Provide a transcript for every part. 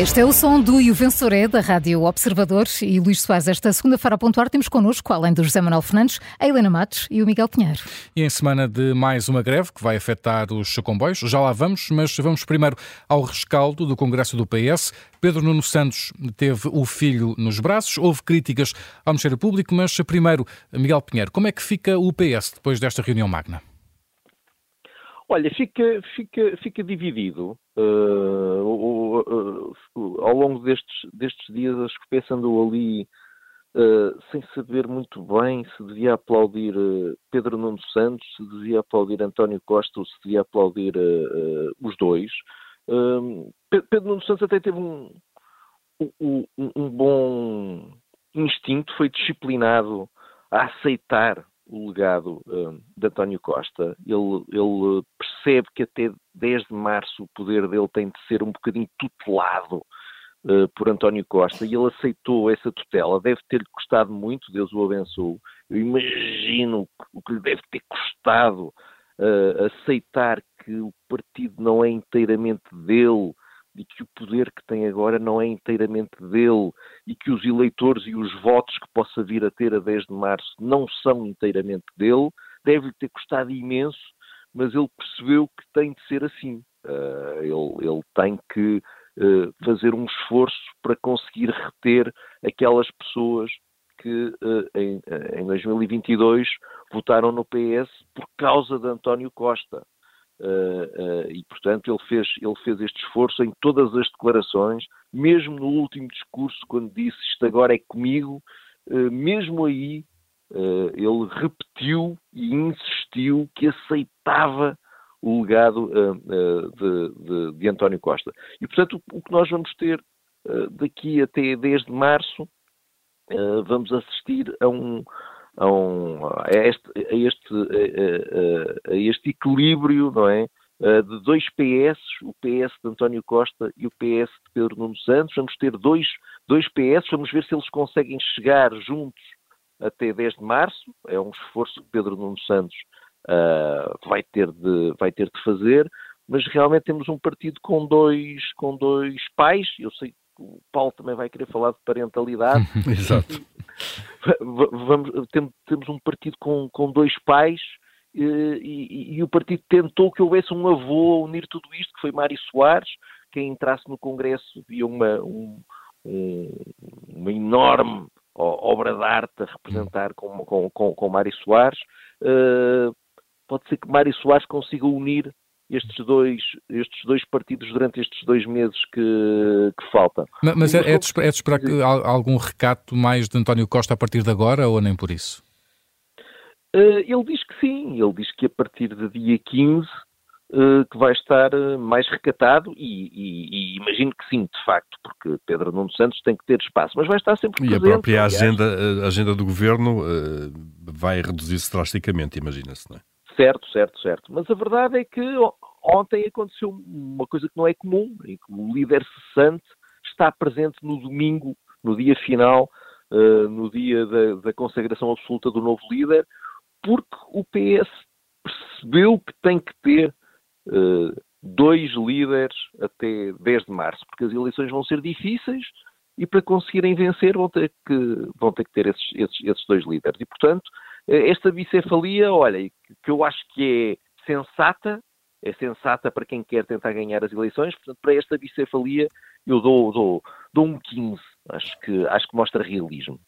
Este é o som do E o Vencedor é, da Rádio Observador e Luís Soares. Esta segunda-feira a pontuar temos connosco, além do José Manuel Fernandes, a Helena Matos e o Miguel Pinheiro. E em semana de mais uma greve que vai afetar os comboios, já lá vamos, mas vamos primeiro ao rescaldo do Congresso do PS. Pedro Nuno Santos teve o filho nos braços, houve críticas ao Ministério Público, mas primeiro, Miguel Pinheiro, como é que fica o PS depois desta reunião magna? Olha, fica, fica, fica dividido. Uh, ao longo destes, destes dias, as que andou ali sem saber muito bem se devia aplaudir Pedro Nuno Santos, se devia aplaudir António Costa ou se devia aplaudir os dois. Pedro Nuno Santos até teve um, um, um bom instinto, foi disciplinado a aceitar o legado uh, de António Costa. Ele, ele, percebe que até 10 de março o poder dele tem de ser um bocadinho tutelado uh, por António Costa e ele aceitou essa tutela. Deve ter-lhe custado muito, Deus o abençoe. Eu imagino o que lhe deve ter custado uh, aceitar que o partido não é inteiramente dele e que o poder que tem agora não é inteiramente dele e que os eleitores e os votos que possa vir a ter a 10 de março não são inteiramente dele, deve-lhe ter custado imenso, mas ele percebeu que tem de ser assim. Uh, ele, ele, tem que fazer um esforço para conseguir reter aquelas pessoas que uh, em, em 2022 votaram no PS por causa de António Costa. Uh, uh, e, portanto, ele fez, ele fez este esforço em todas as declarações, mesmo no último discurso, quando disse isto agora é comigo, uh, mesmo aí ele repetiu e insistiu que aceitava o legado de, de, de, António Costa. E, portanto, o, que nós vamos ter daqui até 10 de março, vamos assistir a um, a, um, a, este, a, este, a, este equilíbrio, não é? De dois PS, o PS de António Costa e o PS de Pedro Nuno Santos. Vamos ter dois, dois PS, vamos ver se eles conseguem chegar juntos até 10 de março. É um esforço que Pedro Nuno Santos uh, vai, ter de, vai ter de fazer, mas realmente temos um partido com dois, com dois pais. Eu sei que o Paulo também vai querer falar de parentalidade. Exato vamos, temos um partido com, com dois pais e, e, e, o partido tentou que houvesse um avô a unir tudo isto, que foi Mário Soares, quem entrasse no Congresso via uma, um, um, uma enorme obra de arte a representar com, com, com, com Mário Soares. Uh, pode ser que Mário Soares consiga unir estes dois, estes dois partidos durante estes dois meses que, que faltam. Mas, mas é, é, de, é de esperar que, algum recato mais de António Costa a partir de agora ou nem por isso? Uh, ele diz que sim, ele diz que a partir de dia 15 uh, eh, que vai estar uh, mais recatado e, e, e, imagino que sim, de facto, porque Pedro Nuno Santos tem que ter espaço, mas vai estar sempre presente. E a própria agenda, a agenda do governo vai reduzir-se drasticamente, imagina-se, não é? Certo, certo, certo. Mas a verdade é que ontem aconteceu uma coisa que não é comum, em que o líder cessante está presente no domingo, no dia final, uh, no dia da, da, consagração absoluta do novo líder, porque o PS percebeu que tem que ter uh, dois líderes até 10 de março, porque as eleições vão ser difíceis e para conseguirem vencer vão ter que, vão ter, que ter esses, esses, esses dois líderes. E, portanto, esta bicefalia, olha, que eu acho que é sensata, é sensata para quem quer tentar ganhar as eleições, portanto, para esta bicefalia eu dou, dou, dou um 15, acho que, acho que mostra realismo.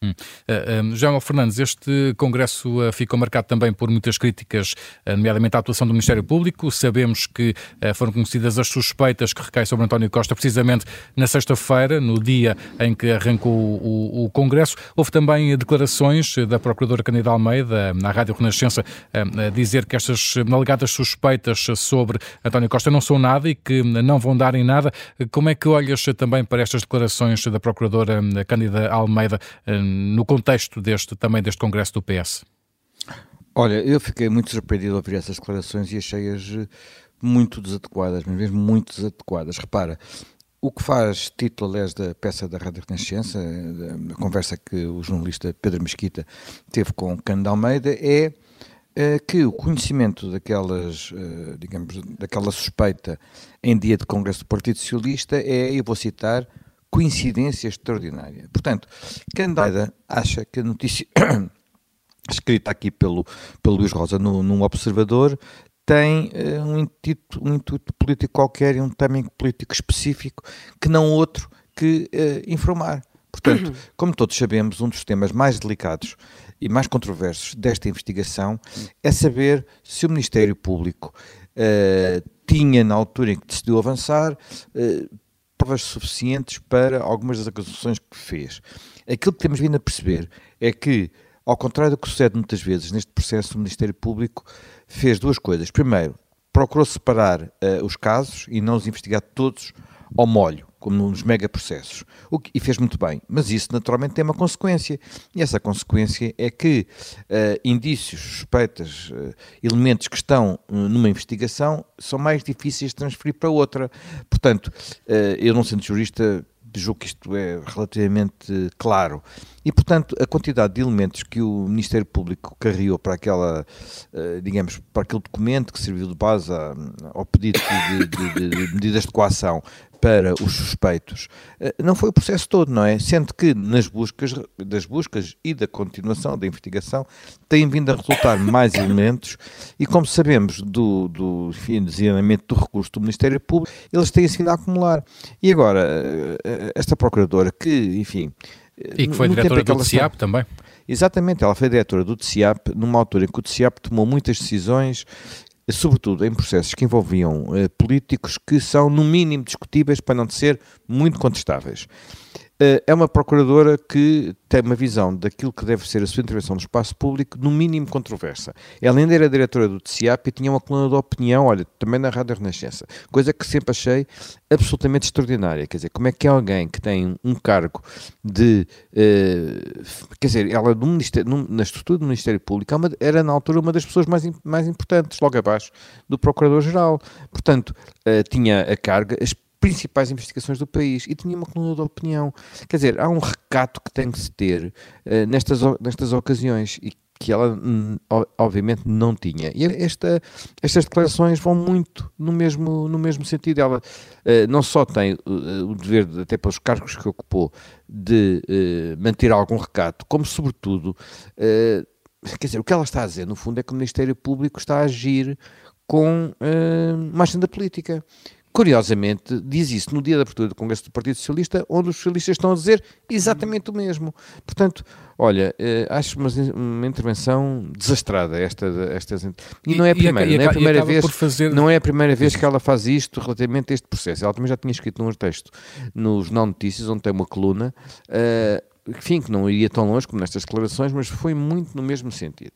Hum. Uh, João Fernandes, este Congresso uh, ficou marcado também por muitas críticas, uh, nomeadamente à atuação do Ministério Público. Sabemos que foram conhecidas as suspeitas que recaem sobre António Costa precisamente na sexta-feira, no dia em que arrancou o, o, Congresso. Houve também declarações da Procuradora Candida Almeida na Rádio Renascença a dizer que estas alegadas suspeitas sobre António Costa não são nada e que não vão dar em nada. Como é que olhas também para estas declarações da Procuradora Candida Almeida? No contexto deste, também deste Congresso do PS? Olha, eu fiquei muito surpreendido ao ouvir essas declarações e achei-as eh, muito desadequadas, mesmo muito desadequadas. Repara, o que faz título, aliás, da peça da Rádio Renascença, a conversa que o jornalista Pedro Mesquita teve com Cândido Almeida, é uh, que o conhecimento daquelas, digamos, daquela suspeita em dia de Congresso do Partido Socialista é, eu vou citar, coincidência extraordinária. Portanto, Candida acha que a notícia escrita aqui pelo, pelo Luís Rosa no, num Observador tem uh, um, intuito, um intuito político qualquer e um timing político específico que não outro que uh, informar. Portanto, como todos sabemos, um dos temas mais delicados e mais controversos desta investigação é saber se o Ministério Público uh, tinha, na altura em que decidiu avançar, provas suficientes para algumas das acusações que fez. Aquilo que temos vindo a perceber é que, ao contrário do que sucede muitas vezes neste processo, o Ministério Público fez duas coisas. Primeiro, procurou separar uh, os casos e não os investigar todos ao molho como nos megaprocessos. O que, e fez muito bem. Mas isso naturalmente tem uma consequência. E essa consequência é que uh, indícios, suspeitas, uh, elementos que estão uh, numa investigação são mais difíceis de transferir para outra. Portanto, eu não sendo jurista, julgo que isto é relativamente claro. E, portanto, a quantidade de elementos que o Ministério Público carregou para aquela, digamos, para aquele documento que serviu de base ao pedido de, de, de, de medidas de coação para os suspeitos. Eh, não foi o processo todo, não é? Sendo que nas buscas, das buscas e da continuação da investigação têm vindo a resultar mais elementos e, como sabemos do, do enfim, do recurso do Ministério Público, eles têm sido a acumular. E agora, eh, esta procuradora que, enfim... E que foi diretora do TCIAP também. Exatamente, ela foi diretora do TCIAP numa altura em que o TCIAP tomou muitas decisões sobretudo em processos que envolviam uh, políticos que são, no mínimo, discutíveis, para não ser muito contestáveis. Uh, é uma procuradora que tem uma visão daquilo que deve ser a sua intervenção no espaço público, no mínimo controversa. Ela ainda era diretora do TCIAP e tinha uma coluna de opinião, olha, também na Rádio Renascença, coisa que sempre achei absolutamente extraordinária. Quer dizer, como é que é alguém que tem um cargo de. Uh, quer dizer, ela no ministério, no, na estrutura do Ministério Público é era na altura uma das pessoas mais, mais importantes, logo abaixo do Procurador-Geral. Portanto, uh, tinha a carga. As principais investigações do país e tinha uma coluna de opinião. Quer dizer, há um recato que tem que se ter uh, nestas, nestas ocasiões e que ela, hum, obviamente, não tinha. E esta, estas declarações vão muito no mesmo, no mesmo sentido. Ela uh, não só tem uh, o dever, de, até pelos cargos que ocupou, de manter algum recato, como, sobretudo, quer dizer, o que ela está a dizer, no fundo, é que o Ministério Público está a agir com uma agenda política curiosamente, diz isso no dia da abertura do Congresso do Partido Socialista, onde os socialistas estão a dizer exatamente o mesmo. Portanto, olha, eh, acho uma, uma intervenção desastrada esta, esta e não é a primeira, e, não é a primeira vez, fazer... não é a primeira vez que ela faz isto relativamente a este processo. Ela também já tinha escrito num texto no Jornal Notícias, onde tem uma coluna, uh, enfim, que não iria tão longe como nestas declarações, mas foi muito no mesmo sentido.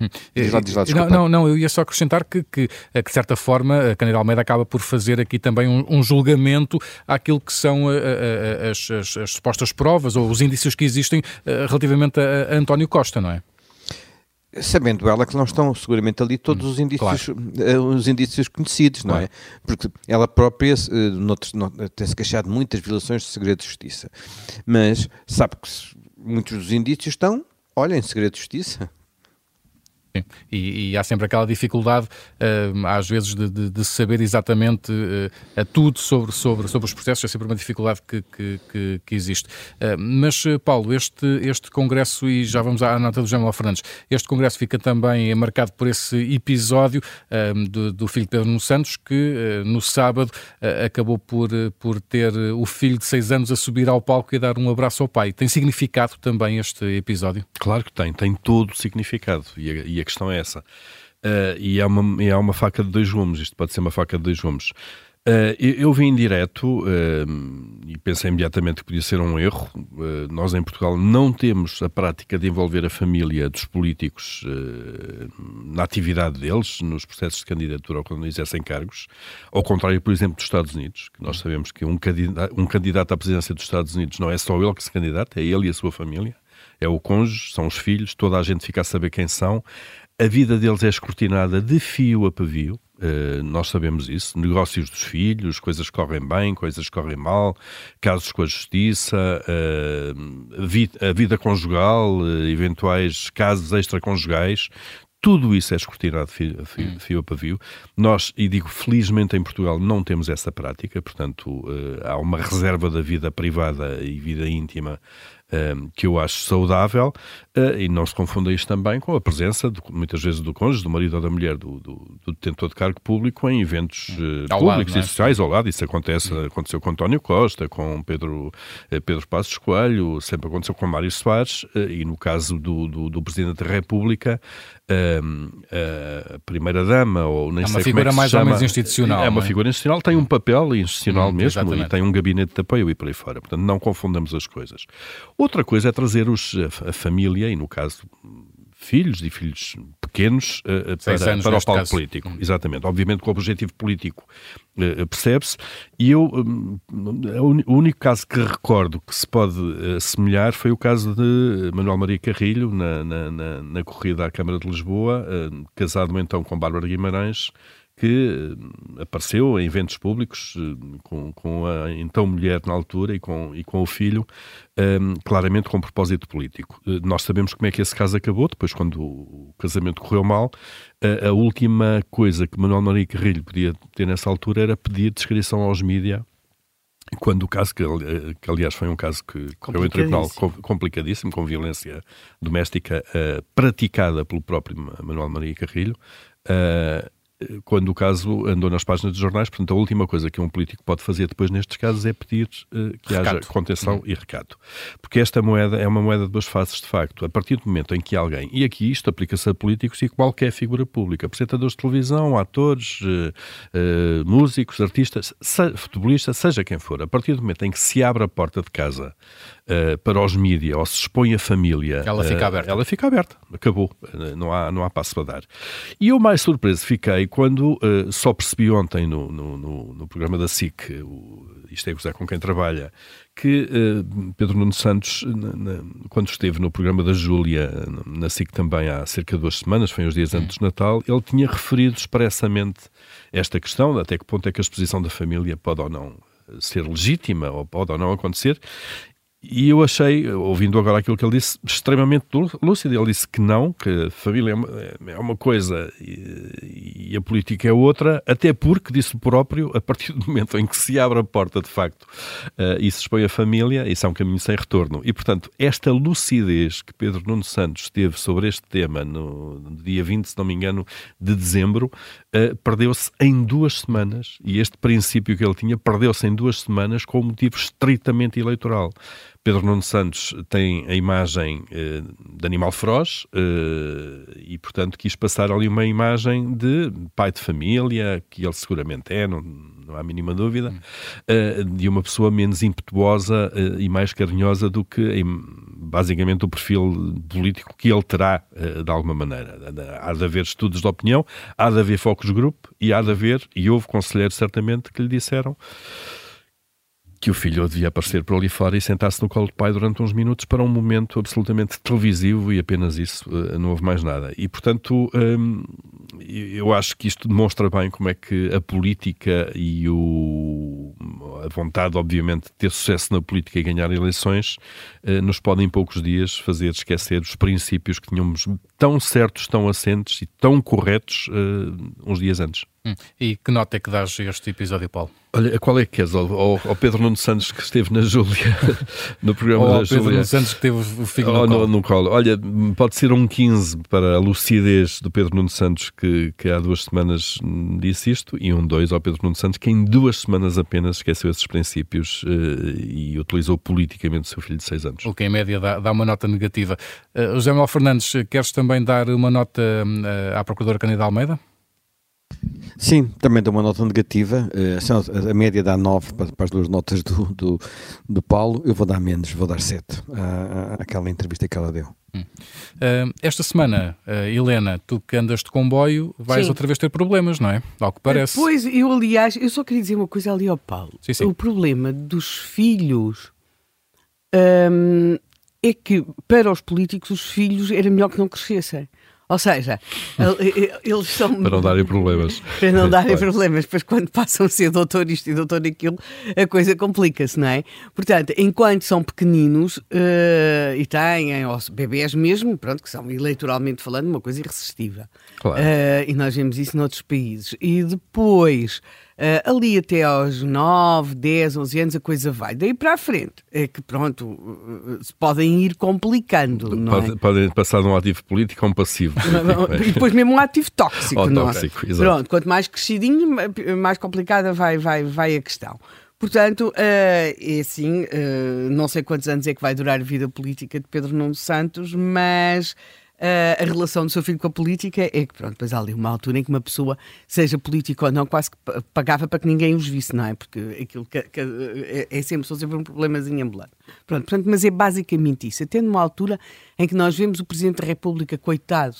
Hum. Diz lá, diz lá, não, não, não, eu ia só acrescentar que, que, eh, que de certa forma, a Candeira Almeida acaba por fazer aqui também um, um julgamento àquilo que são a, a, a, as, as, as, supostas provas ou os indícios que existem relativamente a, António Costa, não é? Sabendo ela que não estão seguramente ali todos hum, os indícios, claro. Eh, os indícios conhecidos, não é? Porque ela própria tem-se queixado de muitas violações de segredo de justiça. Mas sabe que muitos dos indícios estão, olha, em segredo de justiça. Sim. E, e, há sempre aquela dificuldade, uh, às vezes, de, de, de saber exatamente uh, tudo sobre, sobre, sobre os processos, é sempre uma dificuldade que, que, que, que existe. Uh, mas, Paulo, este, este congresso, e já vamos à nota do Jamal Fernandes, este congresso fica também marcado por esse episódio do, do, filho Pedro Nuno Santos, que no sábado acabou por, por ter o filho de seis anos a subir ao palco e dar um abraço ao pai. Tem significado também este episódio? Claro que tem, tem todo o significado. E, e a questão é essa. Uh, e, é uma, é uma faca de dois gumes, isto pode ser uma faca de dois gumes. Uh, eu, eu vim direto uh, e pensei imediatamente que podia ser um erro. Uh, nós em Portugal não temos a prática de envolver a família dos políticos na atividade deles, nos processos de candidatura ou quando exercem cargos. Ao contrário, por exemplo, dos Estados Unidos, que nós sabemos que um candidato, um candidato à presidência dos Estados Unidos não é só ele que se candidata, é ele e a sua família. É o cônjuge, são os filhos, toda a gente fica a saber quem são a vida deles é escrutinada de fio a pavio. Uh, nós sabemos isso. Negócios dos filhos, coisas correm bem, coisas correm mal, casos com a justiça, uh, a, vida, a, vida, conjugal, uh, eventuais casos extraconjugais. tudo isso é escrutinado fio, fio, fio, a pavio. Nós, e digo felizmente em Portugal, não temos essa prática, portanto, há uma reserva da vida privada e vida íntima que eu acho saudável, uh, e não se confunda isto também com a presença, de, muitas vezes, do cônjuge, do marido ou da mulher, do, do, do detentor de cargo público em eventos uh, públicos lado, é? e sociais ao lado. Isso acontece, aconteceu com António Costa, com Pedro, uh, Pedro Passos Coelho, sempre aconteceu com Mário Soares, e no caso do, do, do Presidente da República, a primeira-dama, ou nem é sei como é figura que mais chama, ou menos institucional. É uma é? figura institucional, tem um papel institucional hum, mesmo exatamente. e tem um gabinete de apoio e por aí fora. Portanto, não confundamos as coisas. Outra coisa é trazer os, a, a família, e no caso filhos e filhos pequenos uh, para, para o palco político. Hum. Exatamente. Obviamente com o objetivo político uh, percebe-se. E eu, um, o único caso que recordo que se pode assemelhar foi o caso de Manuel Maria Carrilho, na, na, na, na corrida à Câmara de Lisboa, uh, casado então com Bárbara Guimarães, que eh, apareceu em eventos públicos eh, com, com a então mulher na altura e com, e com o filho, um, ehm, claramente com propósito político. Eh, nós sabemos como é que esse caso acabou, depois quando o casamento correu mal, a, a última coisa que Manuel Maria Carrilho podia ter nessa altura era pedir descrição aos mídias quando o caso, que, que, aliás foi um caso que correu em tribunal complicadíssimo, com violência doméstica uh, praticada pelo próprio Manuel Maria Carrilho, uh, quando o caso andou nas páginas dos jornais. Portanto, a última coisa que um político pode fazer depois nestes casos é pedir uh, que recato. haja contenção uhum. e recato. Porque esta moeda é uma moeda de duas faces, de facto. A partir do momento em que alguém, e aqui isto aplica-se a políticos e qualquer figura pública, apresentadores de televisão, atores, uh, uh, músicos, artistas, se, futebolistas, seja quem for, a partir do momento em que se abre a porta de casa para os mídias ou se expõe a família, ela fica aberta. Ela fica aberta. Acabou. não, há, não há passo para dar. E eu mais surpreso fiquei quando só percebi ontem no, no, no, no programa da SIC, o, isto é José com quem trabalha, que uh, Pedro Nuno Santos, na, na, quando esteve no programa da Júlia, na SIC também há cerca de duas semanas, foi uns dias antes de Natal, ele tinha referido expressamente esta questão, até que ponto é que a exposição da família pode ou não ser legítima ou pode ou não acontecer, e eu achei, ouvindo agora aquilo que ele disse, extremamente lúcido. Ele disse que não, que a família é uma é coisa e, a política é outra, até porque, disse próprio, a partir do momento em que se abre a porta de facto uh, e se expõe a família, isso é um caminho sem retorno. E, portanto, esta lucidez que Pedro Nuno Santos teve sobre este tema no, dia 20, se não me engano, de dezembro, uh, perdeu-se em duas semanas. E este princípio que ele tinha perdeu-se em duas semanas com um motivo estritamente eleitoral. Pedro Nuno Santos tem a imagem eh, de animal feroz eh, e, portanto, quis passar ali uma imagem de pai de família, que ele seguramente é, não, não há a mínima dúvida, eh, de uma pessoa menos impetuosa e mais carinhosa do que, basicamente, o perfil político que ele terá, de alguma maneira. Há de haver estudos de opinião, há de haver focus group e há de haver, e houve conselheiros certamente que lhe disseram que o filho devia aparecer por ali fora e sentar-se no colo do pai durante uns minutos para um momento absolutamente televisivo e apenas isso, eh, não houve mais nada. E, portanto, hum, eu acho que isto demonstra bem como é que a política e o, a vontade, obviamente, de ter sucesso na política e ganhar eleições eh, nos podem, em poucos dias, fazer esquecer os princípios que tínhamos tão certos, tão assentes e tão corretos uh, uns dias antes. Hum. E que nota é que dás a este episódio, Paulo? Olha, qual é que queres? Ao, ao Pedro Nuno Santos que esteve na Júlia, no programa Ou da Pedro Nuno Santos que teve o figo no, colo. No, colo. Olha, pode ser um 15 para a lucidez do Pedro Nuno Santos que, que há duas semanas disse isto e um 2 ao Pedro Nuno Santos que em duas semanas apenas esqueceu esses princípios uh, e utilizou politicamente o seu filho de 6 anos. O que em média dá, dá uma nota negativa. Uh, José Manuel Fernandes, queres também dar uma nota uh, à Procuradora Candida Almeida? Sim, também dá uma nota negativa. Uh, a média dá 9 para, para, as duas notas do, do, do, Paulo. Eu vou dar menos, vou dar 7 àquela entrevista que ela deu. Hum. Uh, esta semana, uh, Helena, tu que andas de comboio, vais sim. outra vez ter problemas, não é? Ao que parece. Pois, eu aliás, eu só queria dizer uma coisa ali ao Paulo. Sim, sim. O problema dos filhos um, é que para os políticos os filhos era melhor que não crescessem. Ou seja, eles são. Para não darem problemas. Para não darem problemas, pois quando passam a ser doutor isto e doutor aquilo, a coisa complica-se, não é? Portanto, enquanto são pequeninos uh, e têm, ou bebés mesmo, pronto, que são eleitoralmente falando, uma coisa irresistível. Claro. Uh, e nós vemos isso noutros países. E depois Uh, ali até aos 9, 10, 11 anos a coisa vai. Daí para a frente é que, pronto, uh, se podem ir complicando. Não Pode, é? Podem passar de um ativo político a um passivo. e depois mesmo um ativo tóxico. Ou não é? tóxico, é? Pronto, quanto mais crescidinho, mais complicada vai, vai, vai a questão. Portanto, uh, é assim, uh, não sei quantos anos é que vai durar a vida política de Pedro Nuno Santos, mas a relação do seu filho com a política é que, pronto, depois há ali uma altura em que uma pessoa, seja política ou não, quase que pagava para que ninguém os visse, não é? Porque aquilo que, que é, é, sempre, sempre um problemazinho ambulante. Pronto, portanto, mas é basicamente isso. Até numa altura em que nós vemos o Presidente da República, coitado,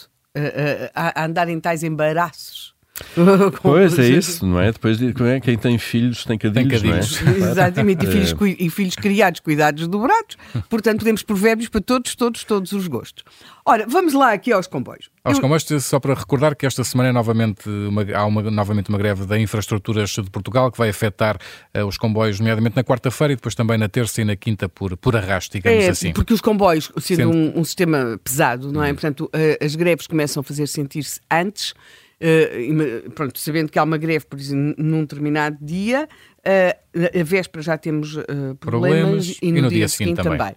a, a andar em tais embaraços pois é isso, não é? Depois é? quem tem filhos tem cadilhos, tem cadilhos. não é? Exatamente, e filhos, e filhos criados, cuidados dobrados. Portanto, podemos provérbios para todos, todos, todos os gostos. Ora, vamos lá aqui aos comboios. Aos Eu... comboios, só para recordar que esta semana é novamente uma, há uma, novamente uma greve da Infraestruturas de Portugal que vai afetar uh, os comboios, nomeadamente na quarta-feira e depois também na terça e na quinta por, por arrasto, digamos é, assim. Porque os comboios, sendo, sendo... Um, um, sistema pesado, não é? Hum. Portanto, uh, as greves começam a fazer sentir-se antes Uh, pronto, sabendo que há uma greve, por exemplo, num determinado dia, uh, a véspera já temos uh, problemas, problemas, e no, e no dia, dia, seguinte, também. também.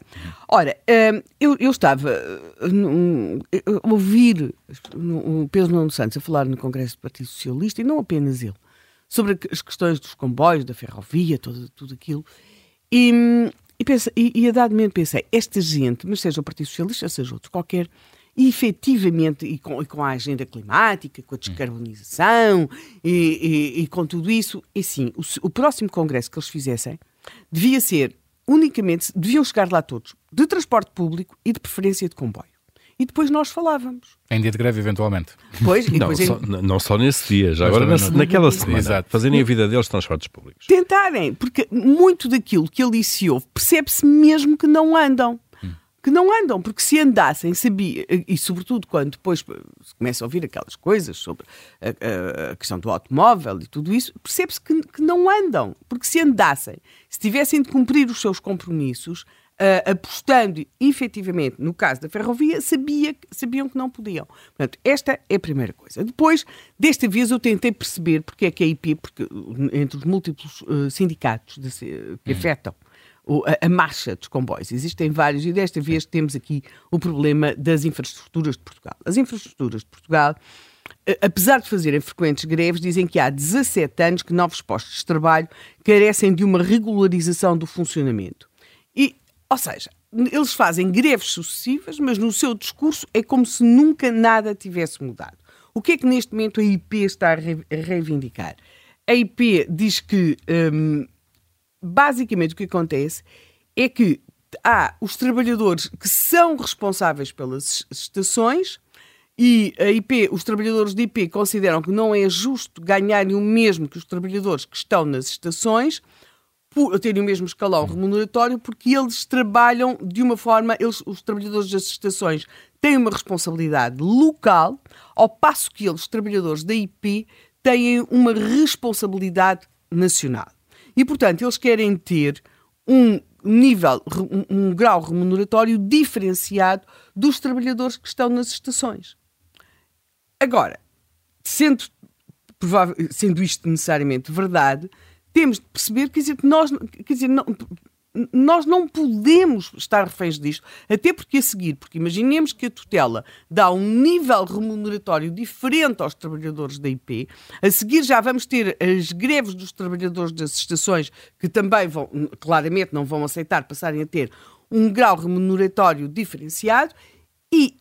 Ora, eu, eu, estava a ouvir o Pedro Nuno Santos a falar no Congresso do Partido Socialista, e não apenas ele, sobre as questões dos comboios, da ferrovia, todo, tudo aquilo, e, e, pensa, e, e a dado momento pensei, esta gente, mas seja o Partido Socialista, seja outro qualquer, e efetivamente, e com, e com, a agenda climática, com a descarbonização e, e, e com tudo isso, e sim, o, o, próximo congresso que eles fizessem devia ser unicamente, deviam chegar lá todos, de transporte público e de preferência de comboio. E depois nós falávamos. Em dia de greve, eventualmente. Pois, não, depois só, não só nesse dia, já agora na, naquela semana. Exato. Fazerem a vida deles transportes públicos. Tentarem, porque muito daquilo que ele disse houve, percebe-se mesmo que não andam que não andam, porque se andassem, sabia, e sobretudo quando depois se começa a ouvir aquelas coisas sobre a, a questão do automóvel e tudo isso, percebe-se que, que, não andam, porque se andassem, se tivessem de cumprir os seus compromissos, uh, apostando efetivamente no caso da ferrovia, sabia, sabiam que não podiam. Portanto, esta é a primeira coisa. Depois, desta vez, eu tentei perceber porque é que a IP, porque entre os múltiplos uh, sindicatos de, que uhum. afetam a, a, marcha dos comboios. Existem vários e desta vez temos aqui o problema das infraestruturas de Portugal. As infraestruturas de Portugal, apesar de fazerem frequentes greves, dizem que há 17 anos que novos postos de trabalho carecem de uma regularização do funcionamento. E, ou seja, eles fazem greves sucessivas, mas no seu discurso é como se nunca nada tivesse mudado. O que é que neste momento a IP está a reivindicar? A IP diz que hum, basicamente o que acontece é que há os trabalhadores que são responsáveis pelas estações e a IP, os trabalhadores de IP consideram que não é justo ganharem o mesmo que os trabalhadores que estão nas estações por terem o mesmo escalão remuneratório, porque eles trabalham de uma forma, eles, os trabalhadores das estações têm uma responsabilidade local, ao passo que eles, os trabalhadores da IP, têm uma responsabilidade nacional. E, portanto, eles querem ter um nível, um, um grau remuneratório diferenciado dos trabalhadores que estão nas estações. Agora, sendo, provável, sendo isto necessariamente verdade, temos de perceber quer dizer, que nós, quer dizer, não, nós não podemos estar reféns disto, até porque a seguir, porque imaginemos que a tutela dá um nível remuneratório diferente aos trabalhadores da IP, a seguir já vamos ter as greves dos trabalhadores das estações, que também vão, claramente não vão aceitar passarem a ter um grau remuneratório diferenciado, e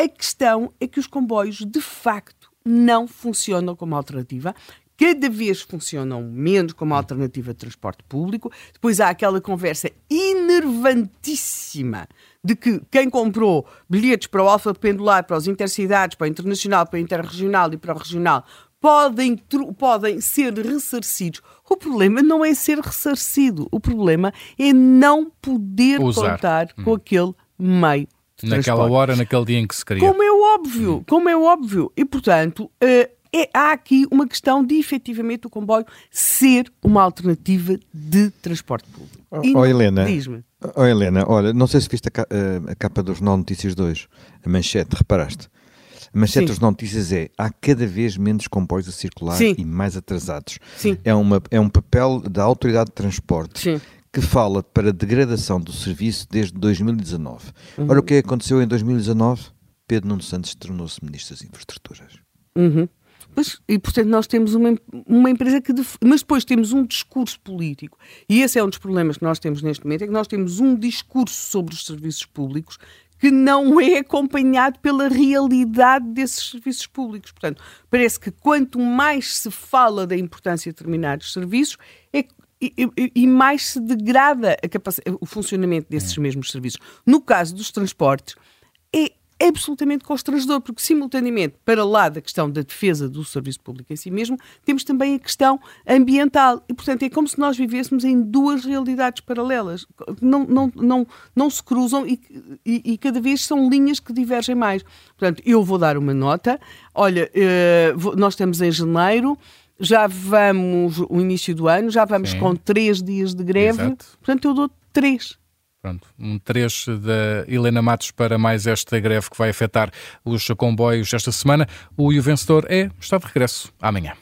a questão é que os comboios, de facto, não funcionam como alternativa cada vez funcionam menos como alternativa de transporte público. Depois há aquela conversa enervantíssima de que quem comprou bilhetes para o Alfa Pendular, para os intercidades, para o internacional, para o interregional e para o regional, podem, podem ser ressarcidos. O problema não é ser ressarcido, o problema é não poder Usar. contar hum. com aquele meio Naquela hora, naquele dia em que se queria. Como é óbvio, como é óbvio. E, portanto, uh, é, há aqui uma questão de efetivamente o comboio ser uma alternativa de transporte público. Oh, oh Helena, oh, Helena, olha, não sei se viste a, capa do Jornal Notícias 2, a manchete, reparaste? A manchete dos notícias é há cada vez menos comboios a circular Sim. e mais atrasados. Sim. É, uma, é um papel da Autoridade de Transporte Sim. que fala para degradação do serviço desde 2019. Uhum. Ora, o que aconteceu em 2019? Pedro Nuno Santos tornou-se Ministro das Infraestruturas. Uhum. Mas, e portanto nós temos uma, uma empresa que. Def... Mas depois temos um discurso político. E esse é um dos problemas que nós temos neste momento: é que nós temos um discurso sobre os serviços públicos que não é acompanhado pela realidade desses serviços públicos. Portanto, parece que quanto mais se fala da importância de determinados serviços, é, e, e, e, mais se degrada o funcionamento desses mesmos serviços. No caso dos transportes, é absolutamente constrangedor, porque simultaneamente, para lá da questão da defesa do serviço público em si mesmo, temos também a questão ambiental. E, portanto, é como se nós vivêssemos em duas realidades paralelas. Não, não, não, não se cruzam e, e, e cada vez são linhas que divergem mais. Portanto, eu vou dar uma nota. Olha, uh, nós estamos em janeiro já vamos, o início do ano, já vamos Sim. com três dias de greve, Exato. portanto eu dou três. Pronto, um trecho da Helena Matos para mais esta greve que vai afetar os comboios esta semana. O, o vencedor é, está de regresso amanhã.